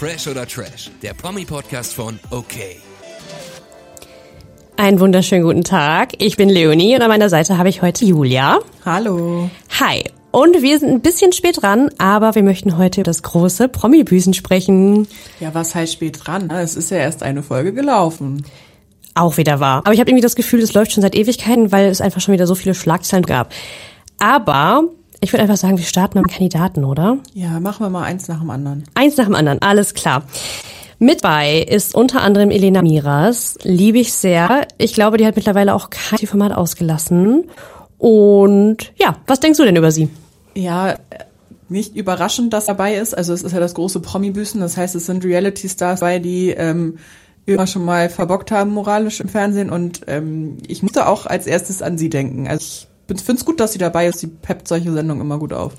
Fresh oder Trash, der Promi-Podcast von OK. Einen wunderschönen guten Tag. Ich bin Leonie und an meiner Seite habe ich heute Julia. Hallo. Hi. Und wir sind ein bisschen spät dran, aber wir möchten heute über das große Promi-Büßen sprechen. Ja, was heißt spät dran? Es ist ja erst eine Folge gelaufen. Auch wieder wahr. Aber ich habe irgendwie das Gefühl, es läuft schon seit Ewigkeiten, weil es einfach schon wieder so viele Schlagzeilen gab. Aber ich würde einfach sagen, wir starten mit dem Kandidaten, oder? Ja, machen wir mal eins nach dem anderen. Eins nach dem anderen, alles klar. Mit bei ist unter anderem Elena Miras. Liebe ich sehr. Ich glaube, die hat mittlerweile auch kein Format ausgelassen. Und ja, was denkst du denn über sie? Ja, nicht überraschend, dass dabei ist. Also es ist ja das große Promi-Büßen. Das heißt, es sind Reality-Stars dabei, die ähm, immer schon mal verbockt haben moralisch im Fernsehen. Und ähm, ich musste auch als erstes an sie denken. Also ich finde es gut, dass sie dabei ist. Sie peppt solche Sendungen immer gut auf.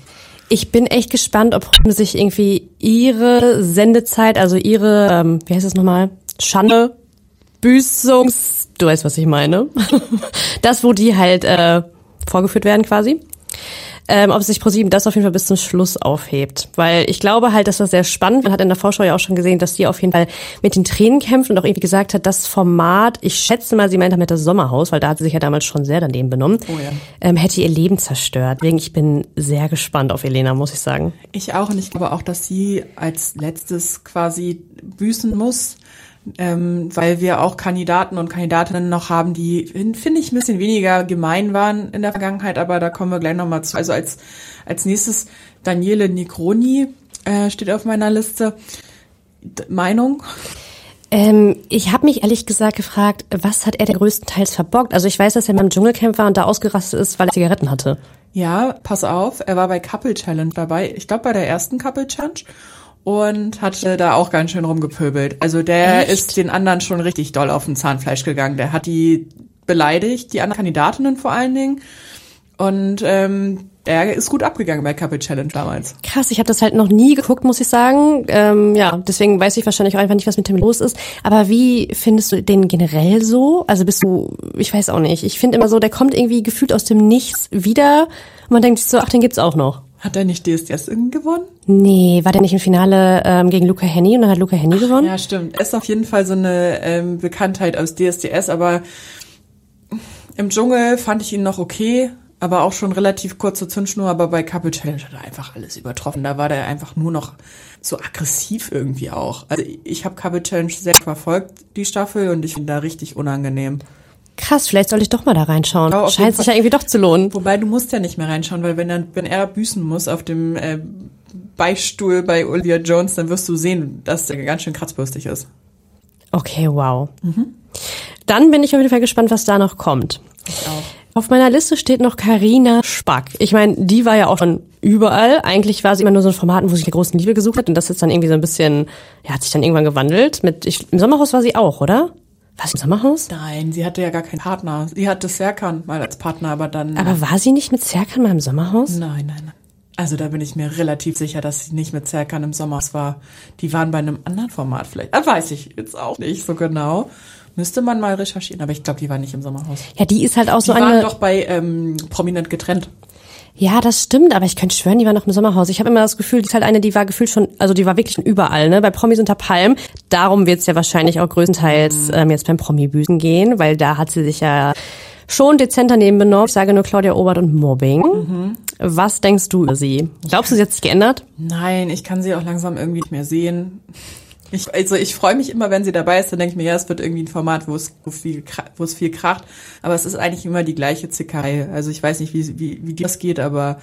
Ich bin echt gespannt, ob sich irgendwie ihre Sendezeit, also ihre, ähm, wie heißt es nochmal, Schande, Büßungs, du weißt, was ich meine. das, wo die halt äh, vorgeführt werden quasi ähm, ob sich ProSieben das auf jeden Fall bis zum Schluss aufhebt. Weil ich glaube halt, dass das sehr spannend. Man hat in der Vorschau ja auch schon gesehen, dass die auf jeden Fall mit den Tränen kämpft und auch irgendwie gesagt hat, das Format, ich schätze mal, sie meint damit das Sommerhaus, weil da hat sie sich ja damals schon sehr daneben benommen, oh ja. ähm, hätte ihr Leben zerstört. Deswegen, ich bin sehr gespannt auf Elena, muss ich sagen. Ich auch und ich glaube auch, dass sie als letztes quasi büßen muss ähm, weil wir auch Kandidaten und Kandidatinnen noch haben, die, finde ich, ein bisschen weniger gemein waren in der Vergangenheit, aber da kommen wir gleich nochmal zu. Also als, als nächstes Daniele Negroni äh, steht auf meiner Liste. D Meinung? Ähm, ich habe mich ehrlich gesagt gefragt, was hat er denn größtenteils verbockt? Also ich weiß, dass er beim Dschungelcamp war und da ausgerastet ist, weil er Zigaretten hatte. Ja, pass auf, er war bei Couple Challenge dabei. Ich glaube bei der ersten Couple Challenge und hatte da auch ganz schön rumgepöbelt. Also der Echt? ist den anderen schon richtig doll auf den Zahnfleisch gegangen. Der hat die beleidigt, die anderen Kandidatinnen vor allen Dingen. Und ähm, der ist gut abgegangen bei Couple Challenge damals. Krass, ich habe das halt noch nie geguckt, muss ich sagen. Ähm, ja, deswegen weiß ich wahrscheinlich auch einfach nicht, was mit dem los ist. Aber wie findest du den generell so? Also bist du, ich weiß auch nicht. Ich finde immer so, der kommt irgendwie gefühlt aus dem Nichts wieder. Und man denkt sich so, ach, den gibt's auch noch. Hat er nicht DSDS gewonnen? Nee, war der nicht im Finale ähm, gegen Luca Henny und dann hat Luca Henny gewonnen? Ja, stimmt. Er ist auf jeden Fall so eine ähm, Bekanntheit aus DSDS, aber im Dschungel fand ich ihn noch okay, aber auch schon relativ kurze Zündschnur, aber bei Couple Challenge hat er einfach alles übertroffen. Da war der einfach nur noch so aggressiv irgendwie auch. Also ich habe Couple Challenge sehr verfolgt, die Staffel, und ich finde da richtig unangenehm. Krass, vielleicht soll ich doch mal da reinschauen. Oh, Scheint sich ja irgendwie doch zu lohnen. Wobei du musst ja nicht mehr reinschauen, weil wenn er, wenn er büßen muss auf dem äh, Beistuhl bei Olivia Jones, dann wirst du sehen, dass der ganz schön kratzbürstig ist. Okay, wow. Mhm. Dann bin ich auf jeden Fall gespannt, was da noch kommt. Ich auch. Auf meiner Liste steht noch Karina Spack. Ich meine, die war ja auch schon überall. Eigentlich war sie immer nur so ein Format, wo sie die großen Liebe gesucht hat und das ist dann irgendwie so ein bisschen, ja, hat sich dann irgendwann gewandelt. Mit ich, im Sommerhaus war sie auch, oder? Was im Sommerhaus? Nein, sie hatte ja gar keinen Partner. Sie hatte Serkan mal als Partner, aber dann. Aber war sie nicht mit Serkan mal im Sommerhaus? Nein, nein, nein. Also da bin ich mir relativ sicher, dass sie nicht mit Serkan im Sommerhaus war. Die waren bei einem anderen Format vielleicht. Das weiß ich jetzt auch nicht so genau. Müsste man mal recherchieren, aber ich glaube, die war nicht im Sommerhaus. Ja, die ist halt auch so die eine. Die waren doch bei ähm, Prominent getrennt. Ja, das stimmt, aber ich könnte schwören, die war noch im Sommerhaus. Ich habe immer das Gefühl, die ist halt eine, die war gefühlt schon, also die war wirklich schon überall, ne? Bei Promis unter Palm. Darum wird es ja wahrscheinlich auch größtenteils mhm. ähm, jetzt beim Promi-Büsen gehen, weil da hat sie sich ja schon dezent daneben benommen. Ich sage nur Claudia Obert und Mobbing. Mhm. Was denkst du über sie? Glaubst du, sie hat sich geändert? Nein, ich kann sie auch langsam irgendwie nicht mehr sehen. Ich, also ich freue mich immer, wenn sie dabei ist, dann denke ich mir, ja, es wird irgendwie ein Format, wo es, wo viel, wo es viel kracht. Aber es ist eigentlich immer die gleiche Zickerei. Also ich weiß nicht, wie, wie, wie das geht, aber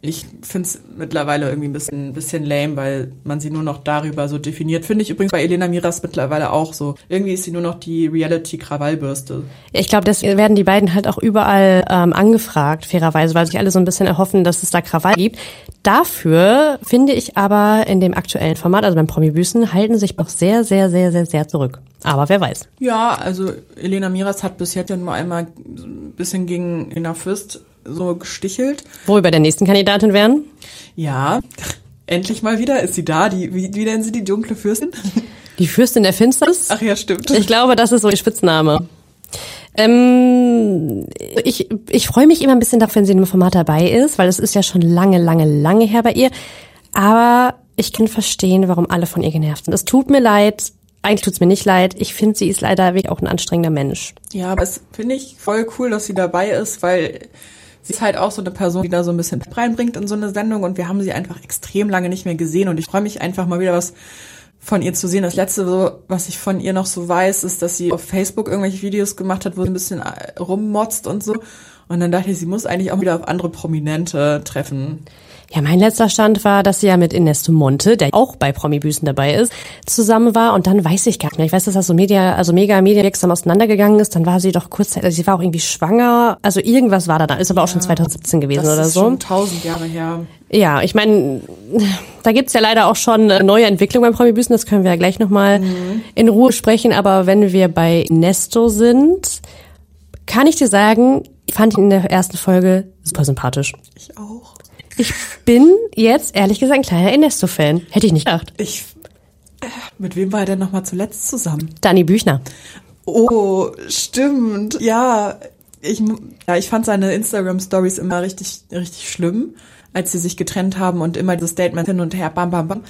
ich finde es mittlerweile irgendwie ein bisschen, bisschen lame, weil man sie nur noch darüber so definiert. Finde ich übrigens bei Elena Miras mittlerweile auch so. Irgendwie ist sie nur noch die Reality-Krawallbürste. Ich glaube, das werden die beiden halt auch überall ähm, angefragt, fairerweise, weil sich alle so ein bisschen erhoffen, dass es da Krawall gibt. Dafür finde ich aber in dem aktuellen Format, also beim Promi-Büßen, halten sich noch sehr, sehr, sehr, sehr, sehr zurück. Aber wer weiß. Ja, also Elena Miras hat bis jetzt ja nur einmal ein bisschen gegen Ina Fürst so gestichelt. Wo wir bei der nächsten Kandidatin wären? Ja, endlich mal wieder ist sie da. Die, wie, wie nennen sie die dunkle Fürstin? Die Fürstin der Finsternis? Ach ja, stimmt. Ich glaube, das ist so ihr Spitzname. Ähm, ich ich freue mich immer ein bisschen darauf, wenn sie in einem Format dabei ist, weil das ist ja schon lange, lange, lange her bei ihr. Aber ich kann verstehen, warum alle von ihr genervt sind. Es tut mir leid. Eigentlich tut's mir nicht leid. Ich finde, sie ist leider wirklich auch ein anstrengender Mensch. Ja, aber es finde ich voll cool, dass sie dabei ist, weil sie ist halt auch so eine Person, die da so ein bisschen reinbringt in so eine Sendung und wir haben sie einfach extrem lange nicht mehr gesehen und ich freue mich einfach mal wieder was von ihr zu sehen. Das letzte, was ich von ihr noch so weiß, ist, dass sie auf Facebook irgendwelche Videos gemacht hat, wo sie ein bisschen rummotzt und so. Und dann dachte ich, sie muss eigentlich auch wieder auf andere Prominente treffen. Ja, mein letzter Stand war, dass sie ja mit Ernesto Monte, der auch bei Promi-Büßen dabei ist, zusammen war. Und dann weiß ich gar nicht mehr. Ich weiß, dass das so Media, also mega medienwirksam auseinandergegangen ist. Dann war sie doch kurzzeitig, also sie war auch irgendwie schwanger. Also irgendwas war da da. Ist aber ja, auch schon 2017 gewesen oder so. Das ist schon tausend Jahre her. Ja, ich meine, da gibt's ja leider auch schon neue Entwicklungen beim Promi-Büßen. Das können wir ja gleich nochmal mhm. in Ruhe sprechen. Aber wenn wir bei Nesto sind, kann ich dir sagen, ich fand ihn in der ersten Folge super sympathisch. Ich auch. Ich bin jetzt ehrlich gesagt ein kleiner Ernesto-Fan. Hätte ich nicht gedacht. Ich. Äh, mit wem war er denn nochmal zuletzt zusammen? Dani Büchner. Oh, stimmt. Ja, ich, ja, ich fand seine Instagram-Stories immer richtig, richtig schlimm, als sie sich getrennt haben und immer dieses Statement hin und her, bam, bam, bam.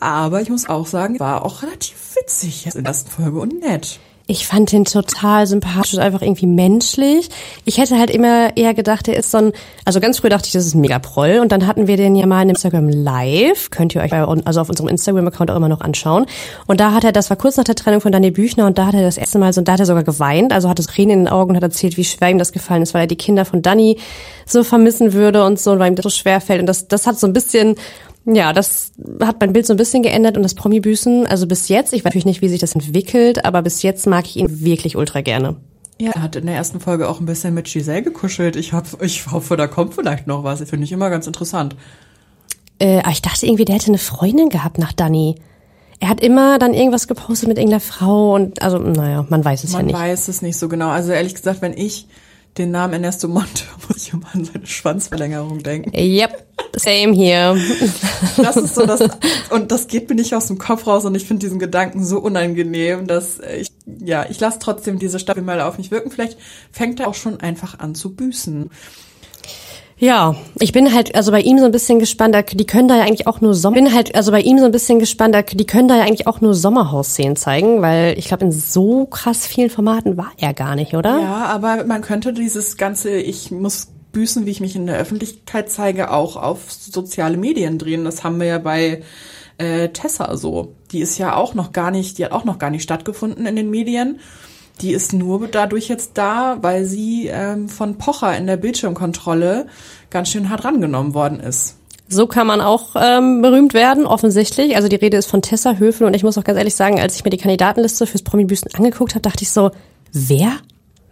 Aber ich muss auch sagen, war auch relativ witzig in der ersten Folge und nett. Ich fand ihn total sympathisch, einfach irgendwie menschlich. Ich hätte halt immer eher gedacht, er ist so ein, also ganz früh dachte ich, das ist ein Megaproll. Und dann hatten wir den ja mal in Instagram live. Könnt ihr euch bei, also auf unserem Instagram-Account auch immer noch anschauen. Und da hat er, das war kurz nach der Trennung von Daniel Büchner und da hat er das erste Mal so, da hat er sogar geweint, also hatte Tränen in den Augen und hat erzählt, wie schwer ihm das gefallen ist, weil er die Kinder von Dani so vermissen würde und so, und weil ihm das so schwer fällt. Und das, das hat so ein bisschen, ja, das hat mein Bild so ein bisschen geändert und das Promi-Büßen, also bis jetzt, ich weiß natürlich nicht, wie sich das entwickelt, aber bis jetzt mag ich ihn wirklich ultra gerne. Ja, er hat in der ersten Folge auch ein bisschen mit Giselle gekuschelt. Ich, hab, ich hoffe, da kommt vielleicht noch was. Finde ich immer ganz interessant. Äh, aber ich dachte irgendwie, der hätte eine Freundin gehabt nach Dani. Er hat immer dann irgendwas gepostet mit irgendeiner Frau und also, naja, man weiß es man ja nicht. Man weiß es nicht so genau. Also ehrlich gesagt, wenn ich den Namen Ernesto Monte muss ich immer an seine Schwanzverlängerung denken. Yep, same here. Das ist so das, und das geht mir nicht aus dem Kopf raus und ich finde diesen Gedanken so unangenehm, dass ich, ja, ich lasse trotzdem diese Staffel mal auf mich wirken. Vielleicht fängt er auch schon einfach an zu büßen. Ja, ich bin halt also bei ihm so ein bisschen gespannt, die können da ja eigentlich auch nur Sommer bin halt also bei ihm so ein bisschen gespannt, die können da ja eigentlich auch nur Sommerhausszenen zeigen, weil ich glaube in so krass vielen Formaten war er gar nicht, oder? Ja, aber man könnte dieses ganze ich muss büßen, wie ich mich in der Öffentlichkeit zeige, auch auf soziale Medien drehen. Das haben wir ja bei äh, Tessa so. Die ist ja auch noch gar nicht, die hat auch noch gar nicht stattgefunden in den Medien. Die ist nur dadurch jetzt da, weil sie ähm, von Pocher in der Bildschirmkontrolle ganz schön hart rangenommen worden ist. So kann man auch ähm, berühmt werden, offensichtlich. Also die Rede ist von Tessa Höfel und ich muss auch ganz ehrlich sagen, als ich mir die Kandidatenliste fürs Promi-Büßen angeguckt habe, dachte ich so, wer?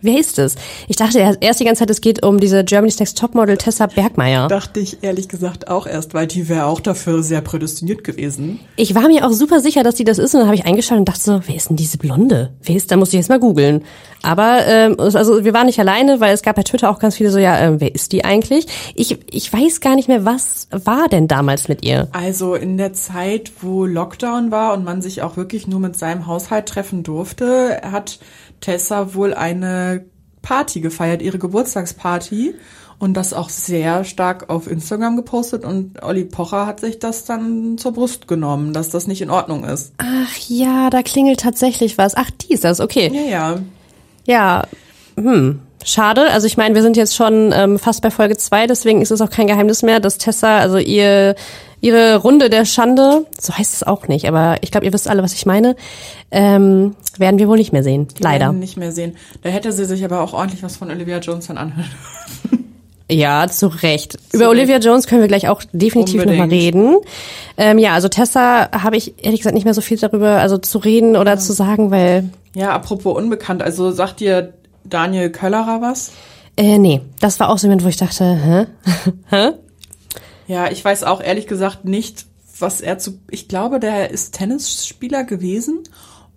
Wer ist es? Ich dachte erst die ganze Zeit, es geht um diese Germany's Next Topmodel Tessa Bergmeier. Dachte ich ehrlich gesagt auch erst, weil die wäre auch dafür sehr prädestiniert gewesen. Ich war mir auch super sicher, dass die das ist und dann habe ich eingeschaltet und dachte so, wer ist denn diese Blonde? Wer ist? Da muss ich jetzt mal googeln. Aber ähm, also wir waren nicht alleine, weil es gab bei Twitter auch ganz viele so, ja, äh, wer ist die eigentlich? Ich ich weiß gar nicht mehr, was war denn damals mit ihr? Also in der Zeit, wo Lockdown war und man sich auch wirklich nur mit seinem Haushalt treffen durfte, hat Tessa wohl eine Party gefeiert, ihre Geburtstagsparty. Und das auch sehr stark auf Instagram gepostet und Olli Pocher hat sich das dann zur Brust genommen, dass das nicht in Ordnung ist. Ach ja, da klingelt tatsächlich was. Ach, die ist das, okay. Ja, ja. Ja, hm. Schade. Also ich meine, wir sind jetzt schon ähm, fast bei Folge zwei, deswegen ist es auch kein Geheimnis mehr, dass Tessa, also ihr ihre Runde der Schande, so heißt es auch nicht, aber ich glaube, ihr wisst alle, was ich meine, ähm, werden wir wohl nicht mehr sehen. Die leider. Werden nicht mehr sehen. Da hätte sie sich aber auch ordentlich was von Olivia Jones dann anhören. Ja, zu Recht. Zu Über Recht. Olivia Jones können wir gleich auch definitiv nochmal reden. Ähm, ja, also Tessa habe ich ehrlich gesagt nicht mehr so viel darüber, also zu reden oder ja. zu sagen, weil. Ja, apropos unbekannt, also sagt dir Daniel Köllerer was? Äh, nee, das war auch so ein Moment, wo ich dachte, hä? hä? Ja, ich weiß auch ehrlich gesagt nicht, was er zu. Ich glaube, der ist Tennisspieler gewesen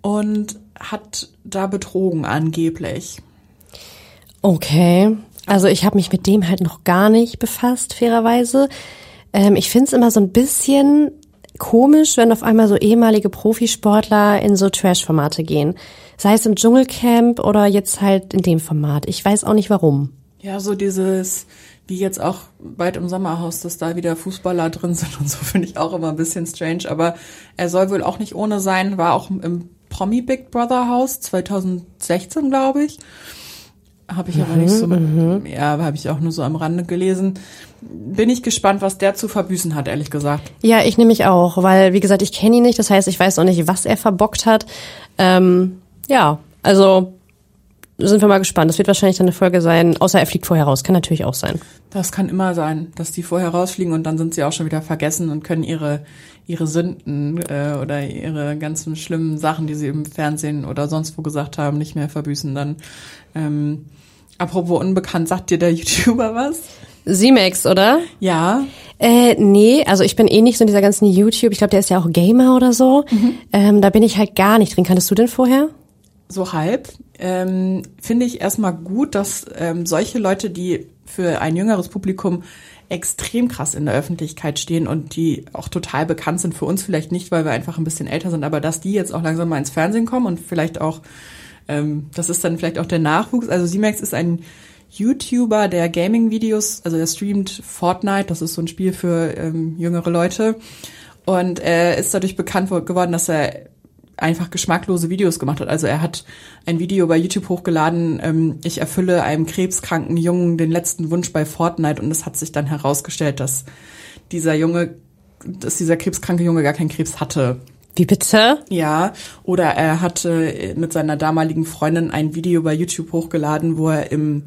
und hat da betrogen angeblich. Okay. Also ich habe mich mit dem halt noch gar nicht befasst, fairerweise. Ähm, ich finde es immer so ein bisschen komisch, wenn auf einmal so ehemalige Profisportler in so Trash-Formate gehen. Sei es im Dschungelcamp oder jetzt halt in dem Format. Ich weiß auch nicht warum. Ja, so dieses wie jetzt auch bald im Sommerhaus, dass da wieder Fußballer drin sind und so, finde ich auch immer ein bisschen strange. Aber er soll wohl auch nicht ohne sein, war auch im Promi Big Brother Haus 2016, glaube ich. Habe ich aber nicht so, ja, habe ich auch nur so am Rande gelesen. Bin ich gespannt, was der zu verbüßen hat, ehrlich gesagt. Ja, ich nehme mich auch, weil, wie gesagt, ich kenne ihn nicht. Das heißt, ich weiß auch nicht, was er verbockt hat. Ähm, ja, also sind wir mal gespannt. Das wird wahrscheinlich dann eine Folge sein, außer er fliegt vorher raus. Kann natürlich auch sein. Das kann immer sein, dass die vorher rausfliegen und dann sind sie auch schon wieder vergessen und können ihre ihre Sünden äh, oder ihre ganzen schlimmen Sachen, die sie im Fernsehen oder sonst wo gesagt haben, nicht mehr verbüßen. Dann ähm, apropos unbekannt, sagt dir der YouTuber was? Z-Max, oder? Ja. Äh, nee, also ich bin eh nicht so in dieser ganzen YouTube. Ich glaube, der ist ja auch Gamer oder so. Ähm, da bin ich halt gar nicht drin. Kanntest du den vorher? so halb, ähm, finde ich erstmal gut, dass ähm, solche Leute, die für ein jüngeres Publikum extrem krass in der Öffentlichkeit stehen und die auch total bekannt sind, für uns vielleicht nicht, weil wir einfach ein bisschen älter sind, aber dass die jetzt auch langsam mal ins Fernsehen kommen und vielleicht auch, ähm, das ist dann vielleicht auch der Nachwuchs. Also Simax ist ein YouTuber, der Gaming-Videos, also er streamt Fortnite, das ist so ein Spiel für ähm, jüngere Leute. Und er ist dadurch bekannt geworden, dass er einfach geschmacklose Videos gemacht hat. Also er hat ein Video bei YouTube hochgeladen, ähm, ich erfülle einem krebskranken Jungen den letzten Wunsch bei Fortnite und es hat sich dann herausgestellt, dass dieser Junge, dass dieser krebskranke Junge gar keinen Krebs hatte. Wie bitte? Ja, oder er hatte mit seiner damaligen Freundin ein Video bei YouTube hochgeladen, wo er im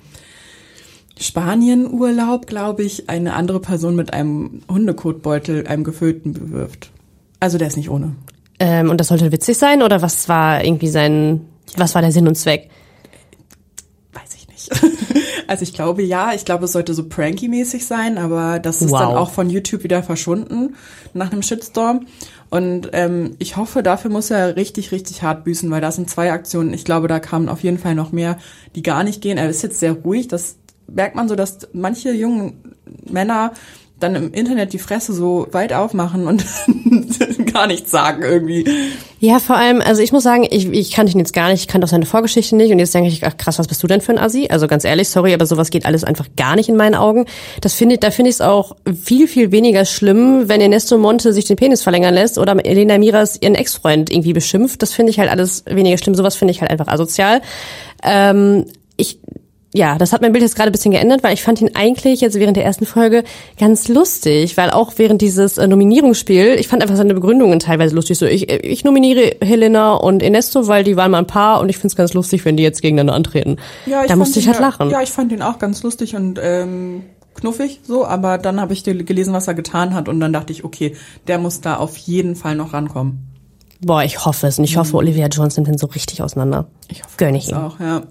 Spanienurlaub, glaube ich, eine andere Person mit einem Hundekotbeutel, einem gefüllten bewirft. Also der ist nicht ohne. Ähm, und das sollte witzig sein oder was war irgendwie sein, was war der Sinn und Zweck? Weiß ich nicht. Also ich glaube ja, ich glaube es sollte so pranky-mäßig sein, aber das ist Wow. dann auch von YouTube wieder verschwunden nach einem Shitstorm. Und ähm, ich hoffe, dafür muss er richtig, richtig hart büßen, weil das sind zwei Aktionen. Ich glaube, da kamen auf jeden Fall noch mehr, die gar nicht gehen. Er ist jetzt sehr ruhig. Das merkt man so, dass manche jungen Männer dann im Internet die Fresse so weit aufmachen und gar nichts sagen irgendwie. Ja, vor allem, also ich muss sagen, ich, ich kannte ihn jetzt gar nicht, ich kannte auch seine Vorgeschichte nicht und jetzt denke ich, ach krass, was bist du denn für ein Assi? Also ganz ehrlich, sorry, aber sowas geht alles einfach gar nicht in meinen Augen. Das finde ich, da finde ich es auch viel, viel weniger schlimm, wenn Ernesto Monte sich den Penis verlängern lässt oder Elena Miras ihren Ex-Freund irgendwie beschimpft. Das finde ich halt alles weniger schlimm. Sowas finde ich halt einfach asozial. Ähm, ich, ja, das hat mein Bild jetzt gerade ein bisschen geändert, weil ich fand ihn eigentlich jetzt während der ersten Folge ganz lustig, weil auch während dieses äh, Nominierungsspiel, ich fand einfach seine Begründungen teilweise lustig. So, ich, ich nominiere Helena und Ernesto, weil die waren mal ein Paar und ich finde es ganz lustig, wenn die jetzt gegeneinander antreten. Ja, da fand musste ich ihn halt ja- lachen. Ja, ich fand ihn auch ganz lustig und ähm, knuffig so, aber dann habe ich gel- gelesen, was er getan hat und dann dachte ich, okay, der muss da auf jeden Fall noch rankommen. Boah, ich hoffe es und ich hoffe, Olivia Jones nimmt den so richtig auseinander. Ich hoffe Gönn ich ihm. auch, ja.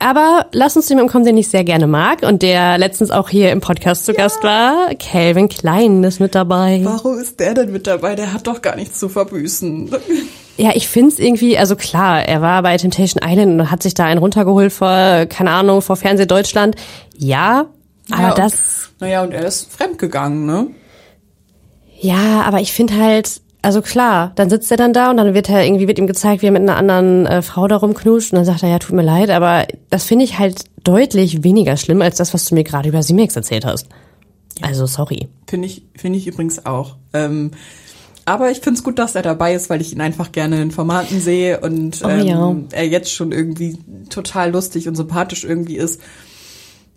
Aber lass uns zu jemandem kommen, den ich sehr gerne mag und der letztens auch hier im Podcast zu Gast war. Calvin Klein ist mit dabei. Warum ist der denn mit dabei? Der hat doch gar nichts zu verbüßen. Ja, ich find's irgendwie, also klar, er war bei Temptation Island und hat sich da einen runtergeholt vor, keine Ahnung, vor Fernseh Deutschland. Ja, aber Ja, das, Naja, und er ist fremdgegangen, ne? ja, aber ich find halt, also klar, dann sitzt er dann da und dann wird er irgendwie, wird ihm gezeigt, wie er mit einer anderen äh, Frau da rumknuscht und dann sagt er, ja, tut mir leid, aber das finde ich halt deutlich weniger schlimm als das, was du mir gerade über Simex erzählt hast. Also, sorry. Finde ich, finde ich übrigens auch. Ähm, aber ich finde es gut, dass er dabei ist, weil ich ihn einfach gerne in Formaten sehe und Oh ähm, ja. er jetzt schon irgendwie total lustig und sympathisch irgendwie ist.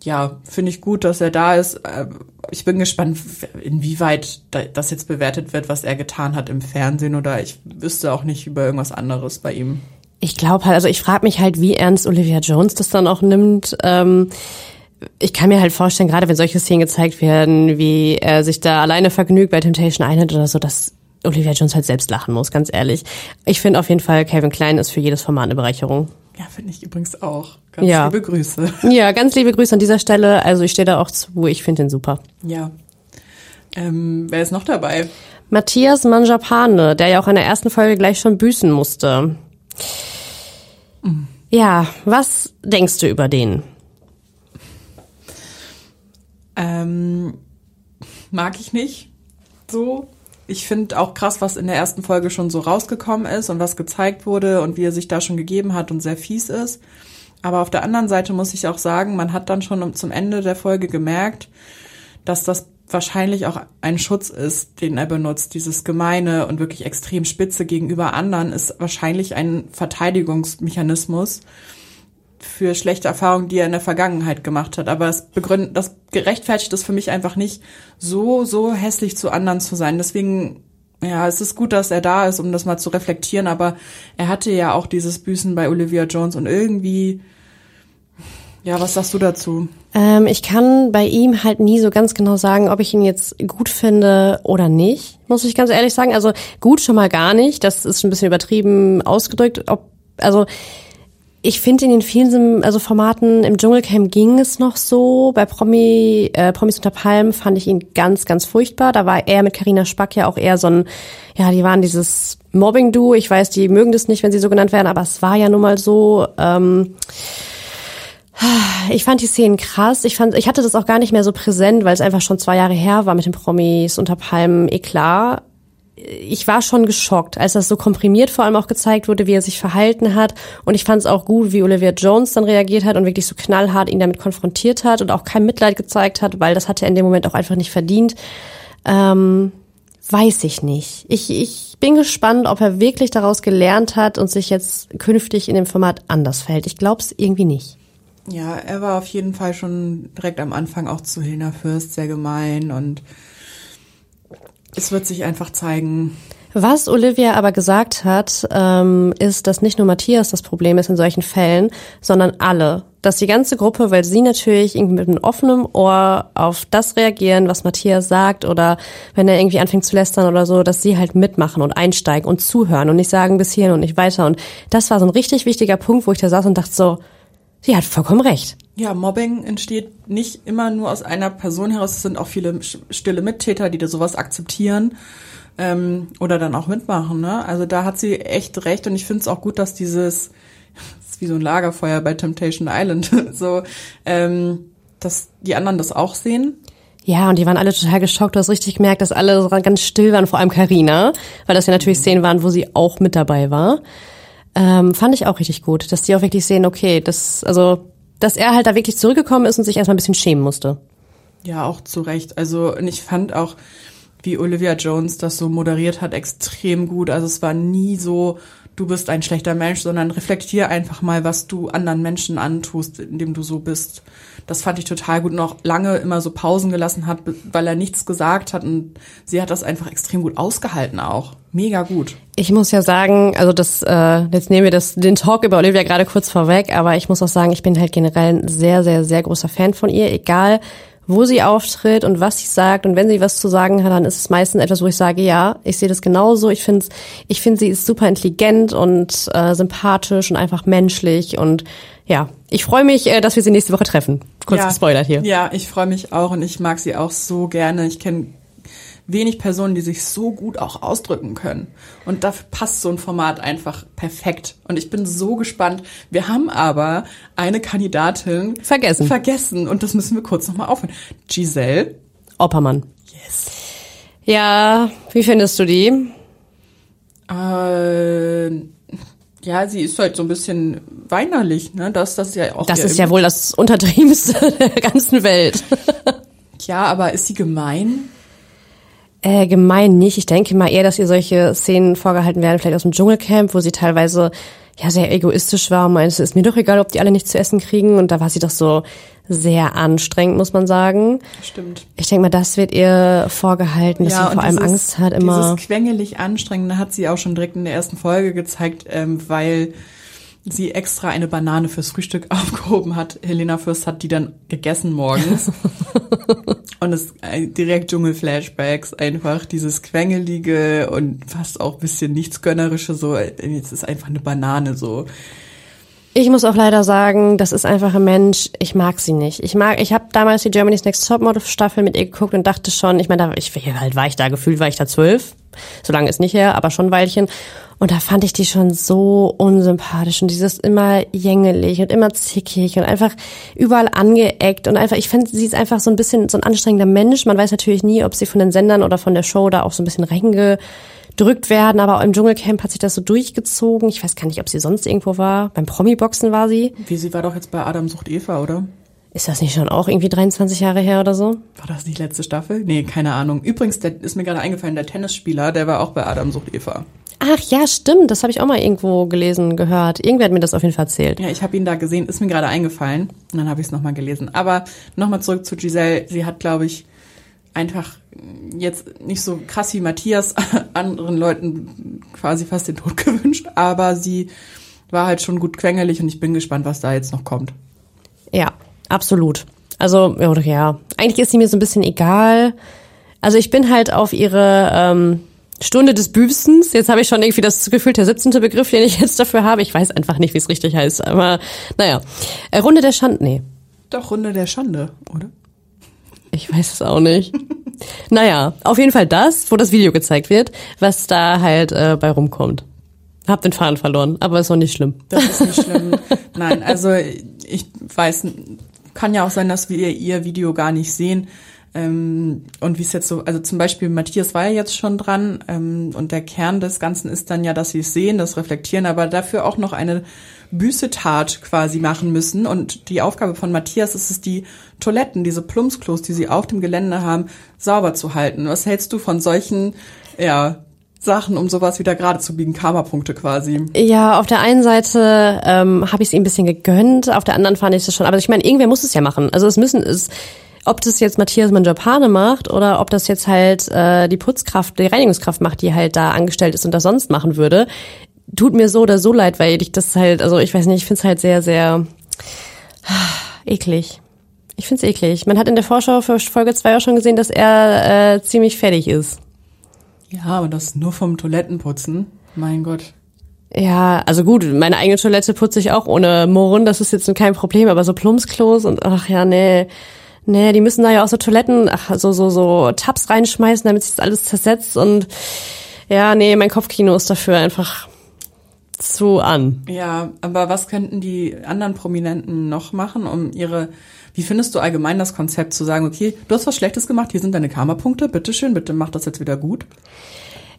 Ja, finde ich gut, dass er da ist. Ähm, Ich bin gespannt, inwieweit da- das jetzt bewertet wird, was er getan hat im Fernsehen oder ich wüsste auch nicht über irgendwas anderes bei ihm. Ich glaube halt, also ich frage mich halt, wie ernst Olivia Jones das dann auch nimmt. Ähm, ich kann mir halt vorstellen, gerade wenn solche Szenen gezeigt werden, wie er sich da alleine vergnügt bei Temptation Island oder so, dass Olivia Jones halt selbst lachen muss, ganz ehrlich. Ich finde auf jeden Fall, Calvin Klein ist für jedes Format eine Bereicherung. Ja, finde ich übrigens auch. Ganz Ja. liebe Grüße. Ja, ganz liebe Grüße an dieser Stelle. Also ich stehe da auch zu, ich finde den super. Ja. Ähm, wer ist noch dabei? Matthias Manjapane, der ja auch in der ersten Folge gleich schon büßen musste. Ja, was denkst du über den? Ähm, mag ich nicht so. Ich finde auch krass, was in der ersten Folge schon so rausgekommen ist und was gezeigt wurde und wie er sich da schon gegeben hat und sehr fies ist. Aber auf der anderen Seite muss ich auch sagen, man hat dann schon zum Ende der Folge gemerkt, dass das wahrscheinlich auch ein Schutz ist, den er benutzt. Dieses Gemeine und wirklich extrem Spitze gegenüber anderen ist wahrscheinlich ein Verteidigungsmechanismus für schlechte Erfahrungen, die er in der Vergangenheit gemacht hat. Aber es begründet, das gerechtfertigt es für mich einfach nicht, so, so hässlich zu anderen zu sein. Deswegen, ja, es ist gut, dass er da ist, um das mal zu reflektieren, aber er hatte ja auch dieses Büßen bei Olivia Jones und irgendwie, ja, was sagst du dazu? Ähm, ich kann bei ihm halt nie so ganz genau sagen, ob ich ihn jetzt gut finde oder nicht, muss ich ganz ehrlich sagen. Also gut schon mal gar nicht. Das ist ein bisschen übertrieben ausgedrückt. Ob, also ich finde in den vielen also Formaten im Dschungelcamp ging es noch so. Bei Promi, äh, Promis unter Palmen fand ich ihn ganz, ganz furchtbar. Da war er mit Karina Spack ja auch eher so ein, ja, die waren dieses Mobbing-Duo. Ich weiß, die mögen das nicht, wenn sie so genannt werden, aber es war ja nun mal so. Ähm, ich fand die Szenen krass. Ich fand, ich hatte das auch gar nicht mehr so präsent, weil es einfach schon zwei Jahre her war mit den Promis unter Palmen. Eh klar. Ich war schon geschockt, als das so komprimiert vor allem auch gezeigt wurde, wie er sich verhalten hat. Und ich fand es auch gut, wie Olivia Jones dann reagiert hat und wirklich so knallhart ihn damit konfrontiert hat und auch kein Mitleid gezeigt hat, weil das hat er in dem Moment auch einfach nicht verdient. Ähm, weiß ich nicht. Ich, ich bin gespannt, ob er wirklich daraus gelernt hat und sich jetzt künftig in dem Format anders verhält. Ich glaube es irgendwie nicht. Ja, er war auf jeden Fall schon direkt am Anfang auch zu Hilna Fürst sehr gemein und es wird sich einfach zeigen. Was Olivia aber gesagt hat, ähm, ist, dass nicht nur Matthias das Problem ist in solchen Fällen, sondern alle. Dass die ganze Gruppe, weil sie natürlich irgendwie mit einem offenen Ohr auf das reagieren, was Matthias sagt oder wenn er irgendwie anfängt zu lästern oder so, dass sie halt mitmachen und einsteigen und zuhören und nicht sagen bis hierhin und nicht weiter. Und das war so ein richtig wichtiger Punkt, wo ich da saß und dachte so, Sie hat vollkommen recht. Ja, Mobbing entsteht nicht immer nur aus einer Person heraus. Es sind auch viele stille Mittäter, die da sowas akzeptieren ähm, oder dann auch mitmachen. Ne? Also da hat sie echt recht und ich finde es auch gut, dass dieses, das ist wie so ein Lagerfeuer bei Temptation Island, so, ähm, dass die anderen das auch sehen. Ja, und die waren alle total geschockt. Du hast richtig gemerkt, dass alle ganz still waren, vor allem Karina, weil das ja natürlich mhm. Szenen waren, wo sie auch mit dabei war. Ähm, fand ich auch richtig gut, dass die auch wirklich sehen, okay, das, also, dass er halt da wirklich zurückgekommen ist und sich erstmal ein bisschen schämen musste. Ja, auch zu Recht. Also, ich fand auch, wie Olivia Jones das so moderiert hat, extrem gut. Also es war nie so, du bist ein schlechter Mensch, sondern reflektier einfach mal, was du anderen Menschen antust, indem du so bist. Das fand ich total gut und auch lange immer so Pausen gelassen hat, weil er nichts gesagt hat und sie hat das einfach extrem gut ausgehalten auch. Mega gut. Ich muss ja sagen, also das, äh, jetzt nehmen wir das, den Talk über Olivia gerade kurz vorweg, aber ich muss auch sagen, ich bin halt generell ein sehr, sehr, sehr großer Fan von ihr, egal wo sie auftritt und was sie sagt. Und wenn sie was zu sagen hat, dann ist es meistens etwas, wo ich sage, ja, ich sehe das genauso. Ich finde, ich finde, sie ist super intelligent und äh, sympathisch und einfach menschlich. Und ja, ich freue mich, äh, dass wir sie nächste Woche treffen. Kurz ja, gespoilert hier. Ja, ich freue mich auch und ich mag sie auch so gerne. Ich kenne wenig Personen, die sich so gut auch ausdrücken können. Und dafür passt so ein Format einfach perfekt. Und ich bin so gespannt. Wir haben aber eine Kandidatin vergessen. Vergessen. Und das müssen wir kurz nochmal aufhören. Giselle Oppermann. Yes. Ja, wie findest du die? Äh, ja, sie ist halt so ein bisschen weinerlich, ne? Das, das ist ja auch. Das ist ja wohl das Untertriebenste der ganzen Welt. ja, aber ist sie gemein? Äh, gemein nicht. Ich denke mal eher, dass ihr solche Szenen vorgehalten werden, vielleicht aus dem Dschungelcamp, wo sie teilweise ja sehr egoistisch war und meinte, es ist mir doch egal, ob die alle nichts zu essen kriegen. Und da war sie doch so sehr anstrengend, muss man sagen. Stimmt. Ich denke mal, das wird ihr vorgehalten, dass ja, sie vor allem Angst hat immer. Dieses quengelig anstrengende hat sie auch schon direkt in der ersten Folge gezeigt, ähm, weil sie extra eine Banane fürs Frühstück aufgehoben hat. Helena Fürst hat die dann gegessen morgens. und es äh, direkt Dschungel-Flashbacks, einfach dieses Quengelige und fast auch bisschen Nichtsgönnerische, so, äh, jetzt ist einfach eine Banane so. Ich muss auch leider sagen, das ist einfach ein Mensch, ich mag sie nicht. Ich mag, ich habe damals die Germany's Next Topmodel Staffel mit ihr geguckt und dachte schon, ich meine, ich halt war ich da gefühlt, war ich da zwölf, so lange ist nicht her, aber schon ein Weilchen. Und da fand ich die schon so unsympathisch und dieses immer jängelig und immer zickig und einfach überall angeeckt und einfach, ich finde, sie ist einfach so ein bisschen so ein anstrengender Mensch. Man weiß natürlich nie, ob sie von den Sendern oder von der Show da auch so ein bisschen reingedrückt werden, aber im Dschungelcamp hat sich das so durchgezogen. Ich weiß gar nicht, ob sie sonst irgendwo war. Beim Promi-Boxen war sie. Wie sie war doch jetzt bei Adam sucht Eva, oder? Ist das nicht schon auch irgendwie 23 Jahre her oder so? War das nicht letzte Staffel? Nee, keine Ahnung. Übrigens, der ist mir gerade eingefallen, der Tennisspieler, der war auch bei Adam sucht Eva. Ach ja, stimmt. Das habe ich auch mal irgendwo gelesen, gehört. Irgendwer hat mir das auf jeden Fall erzählt. Ja, ich habe ihn da gesehen, ist mir gerade eingefallen. Und dann habe ich es nochmal gelesen. Aber nochmal zurück zu Giselle. Sie hat, glaube ich, einfach jetzt nicht so krass wie Matthias anderen Leuten quasi fast den Tod gewünscht, aber sie war halt schon gut quengelig und ich bin gespannt, was da jetzt noch kommt. Ja, absolut. Also, ja, oder ja, eigentlich ist sie mir so ein bisschen egal. Also ich bin halt auf ihre ähm, Stunde des Büßens. Jetzt habe ich schon irgendwie das Gefühl, der 17. Begriff, den ich jetzt dafür habe. Ich weiß einfach nicht, wie es richtig heißt. Aber naja. Äh, Runde der Schande, nee. Doch, Runde der Schande, oder? Ich weiß es auch nicht. naja, auf jeden Fall das, wo das Video gezeigt wird, was da halt äh, bei rumkommt. Hab den Faden verloren, aber ist auch nicht schlimm. Das ist nicht schlimm. Nein, also ich weiß, kann ja auch sein, dass wir ihr Video gar nicht sehen. Ähm, und wie es jetzt so, also zum Beispiel Matthias war ja jetzt schon dran ähm, und der Kern des Ganzen ist dann ja, dass sie es sehen, das reflektieren, aber dafür auch noch eine Büßetat quasi machen müssen. Und die Aufgabe von Matthias ist es, die Toiletten, diese Plumpsklos, die sie auf dem Gelände haben, sauber zu halten. Was hältst du von solchen, ja, Sachen, um sowas wieder gerade zu biegen, Karma-Punkte quasi. Ja, auf der einen Seite ähm, habe ich es ihm ein bisschen gegönnt, auf der anderen fand ich es schon. Aber ich meine, irgendwer muss es ja machen. Also es müssen es, ob das jetzt Matthias Manjapane macht oder ob das jetzt halt äh, die Putzkraft, die Reinigungskraft macht, die halt da angestellt ist und das sonst machen würde, tut mir so oder so leid, weil ich das halt, also ich weiß nicht, ich finde es halt sehr, sehr eklig. Ich finde es eklig. Man hat in der Vorschau für Folge 2 auch schon gesehen, dass er äh, ziemlich fertig ist. Ja, aber das nur vom Toilettenputzen. Mein Gott. Ja, also gut, meine eigene Toilette putze ich auch ohne Murren, das ist jetzt kein Problem, aber so Plumpsklos und ach ja, nee. Nee, die müssen da ja auch so Toiletten, ach, so, so, so Tabs reinschmeißen, damit sich das alles zersetzt und ja, nee, mein Kopfkino ist dafür einfach zu an. Ja, aber was könnten die anderen Prominenten noch machen, um ihre wie findest du allgemein das Konzept zu sagen, okay, du hast was Schlechtes gemacht, hier sind deine Karma-Punkte, bitteschön, bitte mach das jetzt wieder gut?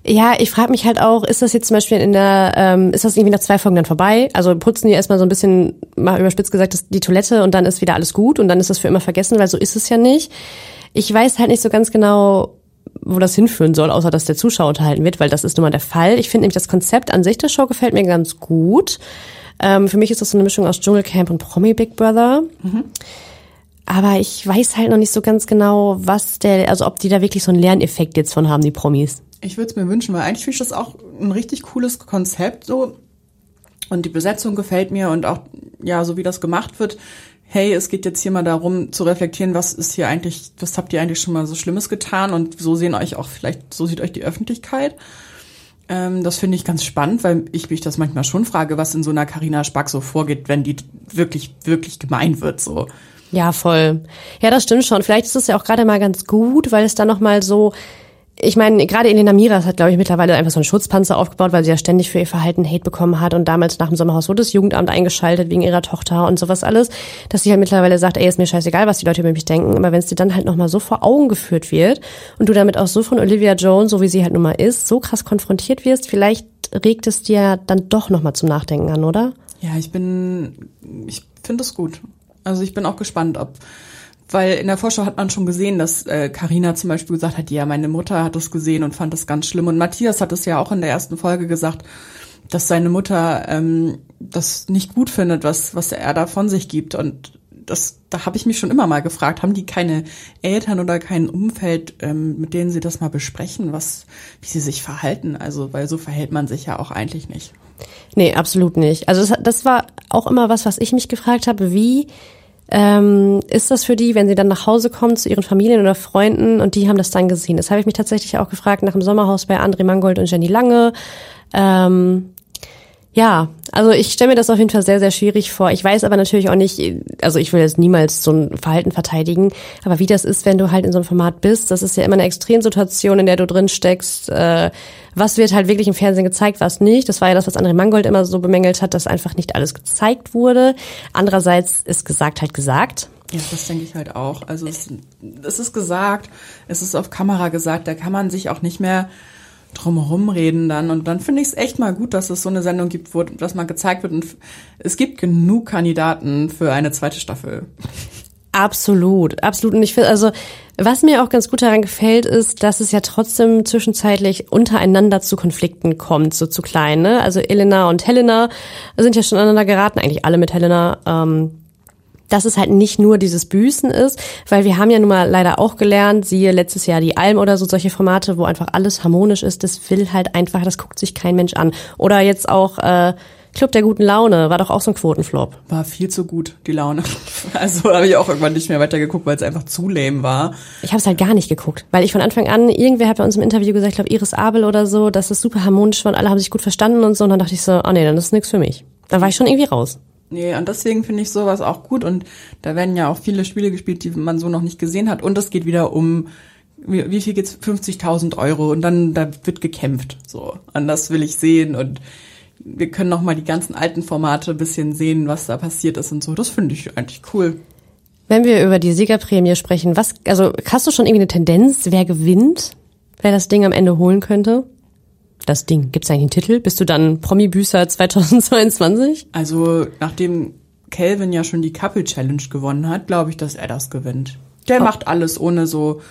Ja, ich frage mich halt auch, ist das jetzt zum Beispiel in der, ähm, ist das irgendwie nach zwei Folgen dann vorbei? Also putzen die erstmal so ein bisschen, mal überspitzt gesagt, das, die Toilette und dann ist wieder alles gut und dann ist das für immer vergessen, weil so ist es ja nicht. Ich weiß halt nicht so ganz genau, wo das hinführen soll, außer dass der Zuschauer unterhalten wird, weil das ist nun mal der Fall. Ich finde nämlich das Konzept an sich der Show gefällt mir ganz gut. Ähm, für mich ist das so eine Mischung aus Dschungelcamp und Promi Big Brother. Mhm. Aber ich weiß halt noch nicht so ganz genau, was der, also ob die da wirklich so einen Lerneffekt jetzt von haben, die Promis. Ich würde es mir wünschen, weil eigentlich finde ich das auch ein richtig cooles Konzept so. Und die Besetzung gefällt mir und auch, ja, so wie das gemacht wird. Hey, es geht jetzt hier mal darum zu reflektieren, was ist hier eigentlich, was habt ihr eigentlich schon mal so Schlimmes getan und so sehen euch auch vielleicht, so sieht euch die Öffentlichkeit. Ähm, das finde ich ganz spannend, weil ich mich das manchmal schon frage, was in so einer Carina Spack so vorgeht, wenn die wirklich, wirklich gemein wird, so. Ja, voll. Ja, das stimmt schon. Vielleicht ist es ja auch gerade mal ganz gut, weil es dann noch mal so ich meine, gerade Elena Miras hat, glaube ich, mittlerweile einfach so einen Schutzpanzer aufgebaut, weil sie ja ständig für ihr Verhalten Hate bekommen hat und damals nach dem Sommerhaus wurde das Jugendamt eingeschaltet wegen ihrer Tochter und sowas alles, dass sie halt mittlerweile sagt, ey, ist mir scheißegal, was die Leute über mich denken, aber wenn es dir dann halt nochmal so vor Augen geführt wird und du damit auch so von Olivia Jones, so wie sie halt nun mal ist, so krass konfrontiert wirst, vielleicht regt es dir dann doch nochmal zum Nachdenken an, oder? Ja, ich bin, ich finde es gut. Also ich bin auch gespannt, ob weil in der Vorschau hat man schon gesehen, dass Karina äh, zum Beispiel gesagt hat, ja, meine Mutter hat das gesehen und fand das ganz schlimm. Und Matthias hat es ja auch in der ersten Folge gesagt, dass seine Mutter ähm, das nicht gut findet, was, was er da von sich gibt. Und das, da habe ich mich schon immer mal gefragt, haben die keine Eltern oder kein Umfeld, ähm, mit denen sie das mal besprechen, was, wie sie sich verhalten? Also, weil so verhält man sich ja auch eigentlich nicht. Nee, absolut nicht. Also das, das war auch immer was, was ich mich gefragt habe, wie ähm, ist das für die, wenn sie dann nach Hause kommen zu ihren Familien oder Freunden und die haben das dann gesehen? Das habe ich mich tatsächlich auch gefragt nach dem Sommerhaus bei André Mangold und Jenny Lange. Ähm, ja, also ich stelle mir das auf jeden Fall sehr, sehr schwierig vor. Ich weiß aber natürlich auch nicht, also ich will jetzt niemals so ein Verhalten verteidigen, aber wie das ist, wenn du halt in so einem Format bist, das ist ja immer eine Extremsituation, in der du drin steckst. Äh, was wird halt wirklich im Fernsehen gezeigt, was nicht? Das war ja das, was André Mangold immer so bemängelt hat, dass einfach nicht alles gezeigt wurde. Andererseits ist gesagt halt gesagt. Ja, das denke ich halt auch. Also es, es ist gesagt, es ist auf Kamera gesagt, da kann man sich auch nicht mehr drumherum reden dann. Und dann finde ich es echt mal gut, dass es so eine Sendung gibt, wo das mal gezeigt wird. Und es gibt genug Kandidaten für eine zweite Staffel. Absolut, absolut. Und ich finde, also, was mir auch ganz gut daran gefällt, ist, dass es ja trotzdem zwischenzeitlich untereinander zu Konflikten kommt, so zu klein. Ne? Also Elena und Helena sind ja schon aneinander geraten, eigentlich alle mit Helena. Ähm, dass es halt nicht nur dieses Büßen ist, weil wir haben ja nun mal leider auch gelernt, siehe letztes Jahr die Alm oder so solche Formate, wo einfach alles harmonisch ist, das will halt einfach, das guckt sich kein Mensch an. Oder jetzt auch äh, Club der guten Laune, war doch auch so ein Quotenflop. War viel zu gut, die Laune. Also habe ich auch irgendwann nicht mehr weitergeguckt, weil es einfach zu lame war. Ich habe es halt gar nicht geguckt, weil ich von Anfang an, irgendwer hat bei uns im Interview gesagt, ich glaube Iris Abel oder so, dass es super harmonisch war und alle haben sich gut verstanden und so. Und dann dachte ich so, oh nee, dann ist nichts für mich. Da war ich schon irgendwie raus. Nee, und deswegen finde ich sowas auch gut. Und da werden ja auch viele Spiele gespielt, die man so noch nicht gesehen hat. Und es geht wieder um wie, viel geht's? 50.000 Euro. Und dann da wird gekämpft. So und das will ich sehen. Und wir können noch mal die ganzen alten Formate ein bisschen sehen, was da passiert ist und so. Das finde ich eigentlich cool. Wenn wir über die Siegerprämie sprechen, was also hast du schon irgendwie eine Tendenz, wer gewinnt, wer das Ding am Ende holen könnte? Das Ding? Gibt es eigentlich einen Titel? Bist du dann Promi-Büßer 2022? Also, nachdem Calvin ja schon die Couple Challenge gewonnen hat, glaube ich, dass er das gewinnt. Der oh. macht alles ohne so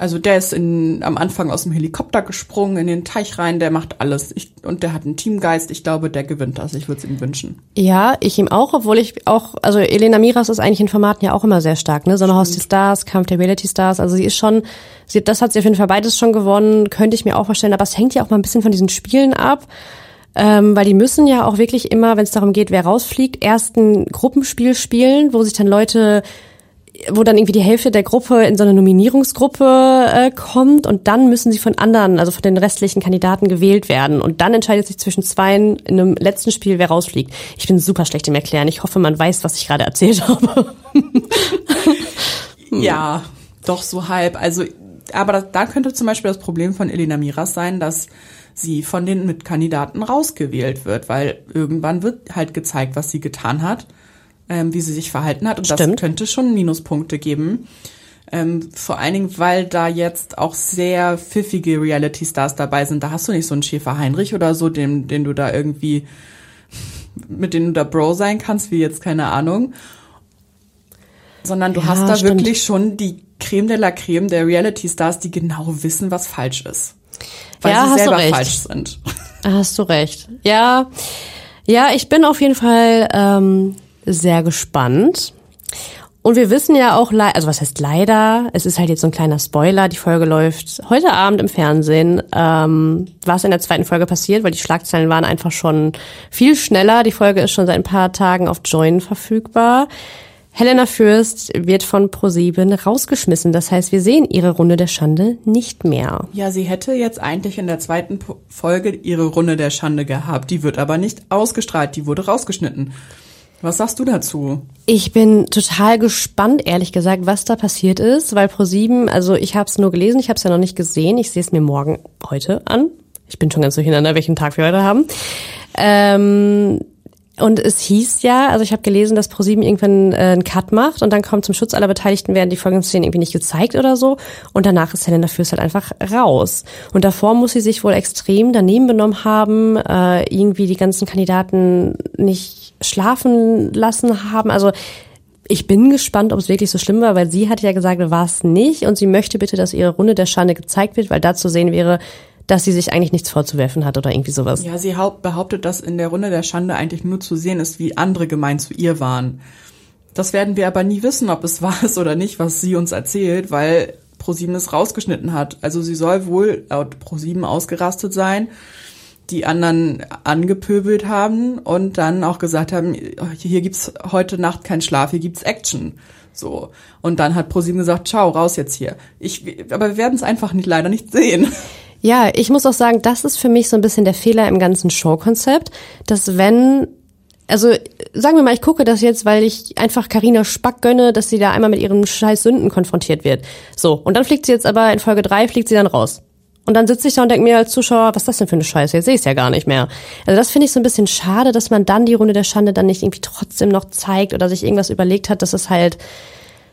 also der ist in, am Anfang aus dem Helikopter gesprungen in den Teich rein, der macht alles. Ich, und der hat einen Teamgeist. Ich glaube, der gewinnt das. Ich würde es ihm wünschen. Ja, ich ihm auch, obwohl ich auch, also Elena Miras ist eigentlich in Formaten ja auch immer sehr stark, ne? Sommerhaus der Stars, Kampf der Reality Stars. Also sie ist schon, sie, das hat sie auf jeden Fall beides schon gewonnen, könnte ich mir auch vorstellen. Aber es hängt ja auch mal ein bisschen von diesen Spielen ab. Ähm, weil die müssen ja auch wirklich immer, wenn es darum geht, wer rausfliegt, erst ein Gruppenspiel spielen, wo sich dann Leute wo dann irgendwie die Hälfte der Gruppe in so eine Nominierungsgruppe äh, kommt und dann müssen sie von anderen, also von den restlichen Kandidaten gewählt werden und dann entscheidet sich zwischen zweien in einem letzten Spiel, wer rausfliegt. Ich bin super schlecht im Erklären. Ich hoffe, man weiß, was ich gerade erzählt habe. ja, doch so halb. Also, aber da könnte zum Beispiel das Problem von Elena Miras sein, dass sie von den Mitkandidaten rausgewählt wird, weil irgendwann wird halt gezeigt, was sie getan hat ähm, wie sie sich verhalten hat. Und Stimmt. das könnte schon Minuspunkte geben. Ähm, vor allen Dingen, weil da jetzt auch sehr pfiffige Reality-Stars dabei sind. Da hast du nicht so einen Schäfer Heinrich oder so, den, den du da irgendwie, mit dem du da Bro sein kannst, wie jetzt, keine Ahnung. Sondern du ja, hast da stimmt. wirklich schon die Creme de la Creme der Reality-Stars, die genau wissen, was falsch ist. Weil ja, sie selber falsch sind. Hast du recht. Ja, ja, ich bin auf jeden Fall ähm, sehr gespannt. Und wir wissen ja auch, also was heißt leider, es ist halt jetzt so ein kleiner Spoiler, die Folge läuft heute Abend im Fernsehen. Ähm, was in der zweiten Folge passiert, weil die Schlagzeilen waren einfach schon viel schneller. Die Folge ist schon seit ein paar Tagen auf Join verfügbar. Helena Fürst wird von ProSieben rausgeschmissen. Das heißt, wir sehen ihre Runde der Schande nicht mehr. Ja, sie hätte jetzt eigentlich in der zweiten Folge ihre Runde der Schande gehabt. Die wird aber nicht ausgestrahlt. Die wurde rausgeschnitten. Was sagst du dazu? Ich bin total gespannt, ehrlich gesagt, was da passiert ist, weil Pro7, also ich habe es nur gelesen, ich habe es ja noch nicht gesehen. Ich sehe es mir morgen heute an. Ich bin schon ganz durcheinander, welchen Tag wir heute haben. Ähm, und es hieß ja, also ich habe gelesen, dass ProSieben irgendwann äh, einen Cut macht und dann kommt zum Schutz aller Beteiligten werden die Folgenszenen irgendwie nicht gezeigt oder so und danach ist Helena Fürst halt einfach raus. Und davor muss sie sich wohl extrem daneben benommen haben, äh, irgendwie die ganzen Kandidaten nicht schlafen lassen haben. Also ich bin gespannt, ob es wirklich so schlimm war, weil sie hat ja gesagt, war es nicht und sie möchte bitte, dass ihre Runde der Schande gezeigt wird, weil da zu sehen wäre, dass sie sich eigentlich nichts vorzuwerfen hat oder irgendwie sowas. Ja, sie behauptet, dass in der Runde der Schande eigentlich nur zu sehen ist, wie andere gemein zu ihr waren. Das werden wir aber nie wissen, ob es wahr ist oder nicht, was sie uns erzählt, weil ProSieben es rausgeschnitten hat. Also sie soll wohl laut ProSieben ausgerastet sein, die anderen angepöbelt haben und dann auch gesagt haben, hier gibt's heute Nacht keinen Schlaf, hier gibt's Action. So. Und dann hat ProSieben gesagt, ciao, raus jetzt hier. Ich, aber wir werden es einfach nicht, leider nicht sehen. Ja, ich muss auch sagen, das ist für mich so ein bisschen der Fehler im ganzen Showkonzept, dass wenn also sagen wir mal, ich gucke das jetzt, weil ich einfach Karina Spack gönne, dass sie da einmal mit ihren scheiß Sünden konfrontiert wird. So, und dann fliegt sie jetzt aber in Folge drei fliegt sie dann raus. Und dann sitze ich da und denke mir als Zuschauer, was ist das denn für eine Scheiße? Jetzt sehe ich es ja gar nicht mehr. Also das finde ich so ein bisschen schade, dass man dann die Runde der Schande dann nicht irgendwie trotzdem noch zeigt oder sich irgendwas überlegt hat, dass es halt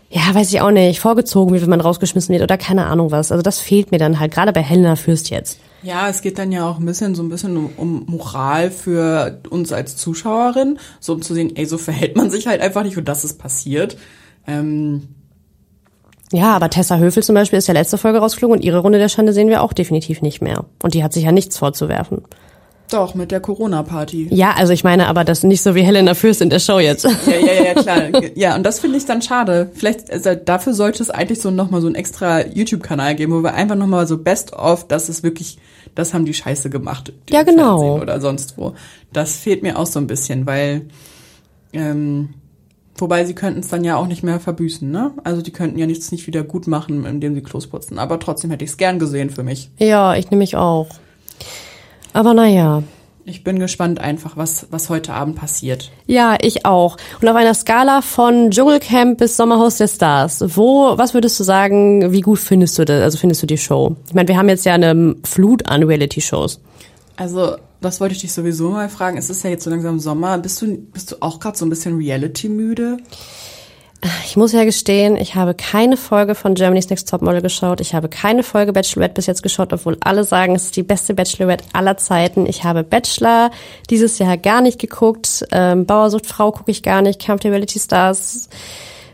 ja, weiß ich auch nicht, vorgezogen wird, wenn man rausgeschmissen wird oder keine Ahnung was. Also das fehlt mir dann halt, gerade bei Helena Fürst jetzt. Ja, es geht dann ja auch ein bisschen so ein bisschen um, um Moral für uns als Zuschauerin, so um zu sehen, ey, so verhält man sich halt einfach nicht und das ist passiert. Ähm, Ja, aber Tessa Höfel zum Beispiel ist ja letzte Folge rausgeflogen und ihre Runde der Schande sehen wir auch definitiv nicht mehr. Und die hat sich ja nichts vorzuwerfen. doch, mit der Corona-Party. Ja, also ich meine aber das nicht so wie Helena Fürst in der Show jetzt. Ja, ja, ja, klar. Ja, und das finde ich dann schade. Vielleicht, also dafür sollte es eigentlich so nochmal so einen extra YouTube-Kanal geben, wo wir einfach nochmal so best of, dass es wirklich, das haben die Scheiße gemacht. die Ja, genau. Fernsehen Oder sonst wo. Das fehlt mir auch so ein bisschen, weil, ähm, wobei sie könnten es dann ja auch nicht mehr verbüßen, ne? Also die könnten ja nichts nicht wieder gut machen, indem sie Klos putzen. Aber trotzdem hätte ich es gern gesehen für mich. Ja, ich nehme mich auch. Aber naja. Ich bin gespannt einfach, was, was heute Abend passiert. Ja, ich auch. Und auf einer Skala von Dschungelcamp bis Sommerhaus der Stars, wo, was würdest du sagen, wie gut findest du das, also findest du die Show? Ich meine, wir haben jetzt ja eine Flut an Reality-Shows. Also, das wollte ich dich sowieso mal fragen. Es ist ja jetzt so langsam Sommer. Bist du, bist du auch gerade so ein bisschen Reality-müde? Ich muss ja gestehen, ich habe keine Folge von Germany's Next Topmodel geschaut. Ich habe keine Folge Bachelorette bis jetzt geschaut, obwohl alle sagen, es ist die beste Bachelorette aller Zeiten. Ich habe Bachelor dieses Jahr gar nicht geguckt. Ähm, Bauersucht Frau gucke ich gar nicht. Kampf der Reality Stars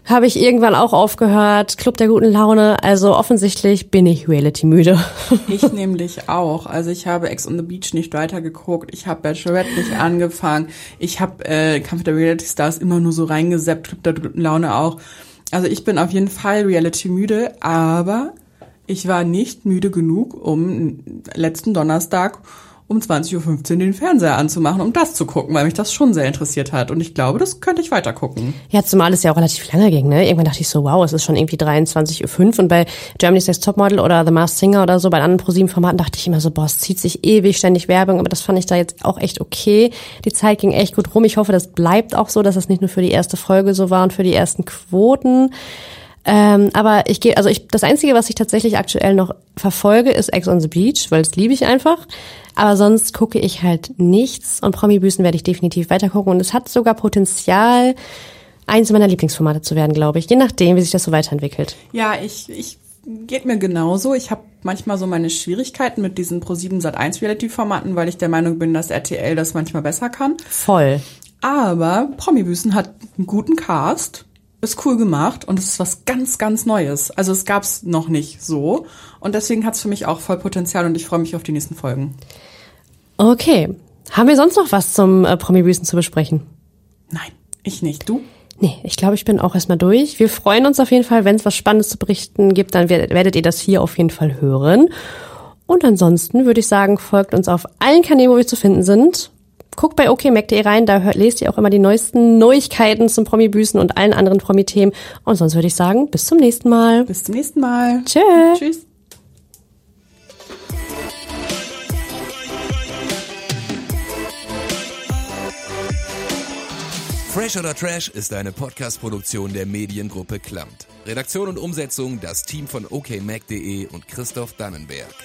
habe ich irgendwann auch aufgehört. Club der guten Laune. Also offensichtlich bin ich Reality müde. Ich nämlich auch. Also ich habe Ex on the Beach nicht weitergeguckt. Ich habe Bachelorette nicht angefangen. Ich habe äh, Kampf der Reality Stars immer nur so reingeseppt. Club der guten Laune auch. Also ich bin auf jeden Fall Reality müde, aber ich war nicht müde genug, um letzten Donnerstag um 20.15 Uhr den Fernseher anzumachen, um das zu gucken, weil mich das schon sehr interessiert hat. Und ich glaube, das könnte ich weiter gucken. Ja, zumal es ja auch relativ lange ging, ne? Irgendwann dachte ich so, wow, es ist schon irgendwie 23.05 Uhr und bei Germany's Next Topmodel oder The Masked Singer oder so, bei anderen ProSieben-Formaten dachte ich immer so, boah, es zieht sich ewig, ständig Werbung, aber das fand ich da jetzt auch echt okay. Die Zeit ging echt gut rum. Ich hoffe, das bleibt auch so, dass es nicht nur für die erste Folge so war und für die ersten Quoten. Ähm, aber ich gehe, also ich, das Einzige, was ich tatsächlich aktuell noch verfolge, ist Ex on the Beach, weil das liebe ich einfach. Aber sonst gucke ich halt nichts und Promi-Büßen werde ich definitiv weiter gucken und es hat sogar Potenzial, eins meiner Lieblingsformate zu werden, glaube ich, je nachdem, wie sich das so weiterentwickelt. Ja, ich, ich geht mir genauso. Ich habe manchmal so meine Schwierigkeiten mit diesen Pro7 Sat1 Reality-Formaten, weil ich der Meinung bin, dass RTL das manchmal besser kann. Voll. Aber Promi-Büßen hat einen guten Cast, ist cool gemacht und es ist was ganz, ganz Neues. Also es gab's noch nicht so und deswegen hat's für mich auch voll Potenzial und ich freue mich auf die nächsten Folgen. Okay. Haben wir sonst noch was zum äh, Promi-Büßen zu besprechen? Nein, ich nicht. Du? Nee, ich glaube, ich bin auch erstmal durch. Wir freuen uns auf jeden Fall, wenn es was Spannendes zu berichten gibt, dann werdet, werdet ihr das hier auf jeden Fall hören. Und ansonsten würde ich sagen, folgt uns auf allen Kanälen, wo wir zu finden sind. Guckt bei okmac.de rein, da hört, lest ihr auch immer die neuesten Neuigkeiten zum Promi-Büßen und allen anderen Promi-Themen. Und sonst würde ich sagen, bis zum nächsten Mal. Bis zum nächsten Mal. Tschö. Tschüss. Fresh oder Trash ist eine Podcast-Produktion der Mediengruppe Klamt. Redaktion und Umsetzung das Team von okmac.de und Christoph Dannenberg.